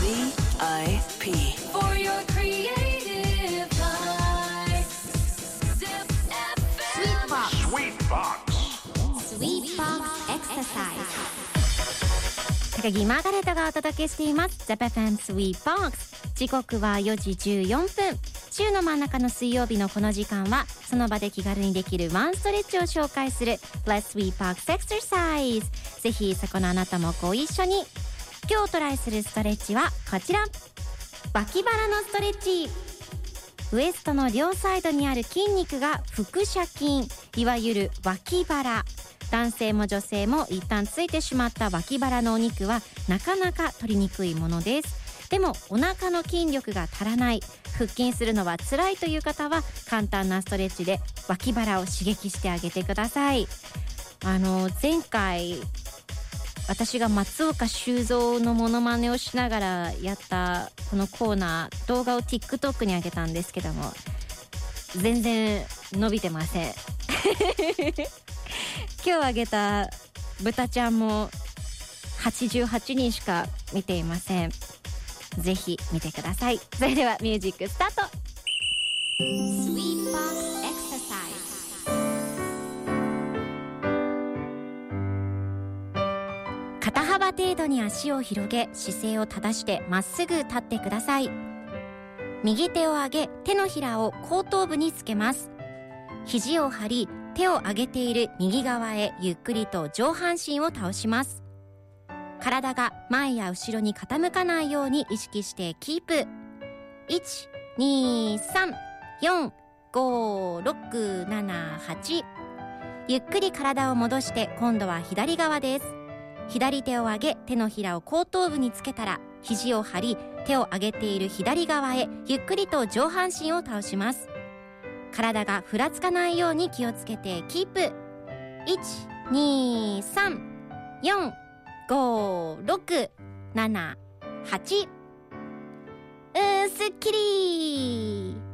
VIP. For your creative life. Sweet 高木マーガレットがお届けしています。ザペフェンスウィーポークス。時刻は4時14分。週の真ん中の水曜日のこの時間は、その場で気軽にできるワンストレッチを紹介する、Bless Sweet Parks Exercise。ぜひ、そこのあなたもご一緒に。今日トライするストレッチはこちら。脇腹のストレッチ。ウエストの両サイドにある筋肉が腹斜筋。いわゆる脇腹。男性も女性も一旦ついてしまった脇腹のお肉はなかなか取りにくいものです。でもお腹の筋力が足らない。腹筋するのは辛いという方は簡単なストレッチで脇腹を刺激してあげてください。あの前回私が松岡修造のモノマネをしながらやったこのコーナー動画を TikTok に上げたんですけども全然伸びてません。今日あげた豚ちゃんも88人しか見ていません。ぜひ見てください。それではミュージックスタート。肩幅程度に足を広げ姿勢を正してまっすぐ立ってください。右手を上げ手のひらを後頭部につけます。肘を張り手を上げている右側へゆっくりと上半身を倒します。体が前や後ろに傾かないように意識してキープ。1 2 3 4 5678ゆっくり体を戻して今度は左側です。左手を上げ手のひらを後頭部につけたら肘を張り手を上げている左側へゆっくりと上半身を倒します。体がふらつかないように気をつけてキープ。12345678うーすっきり。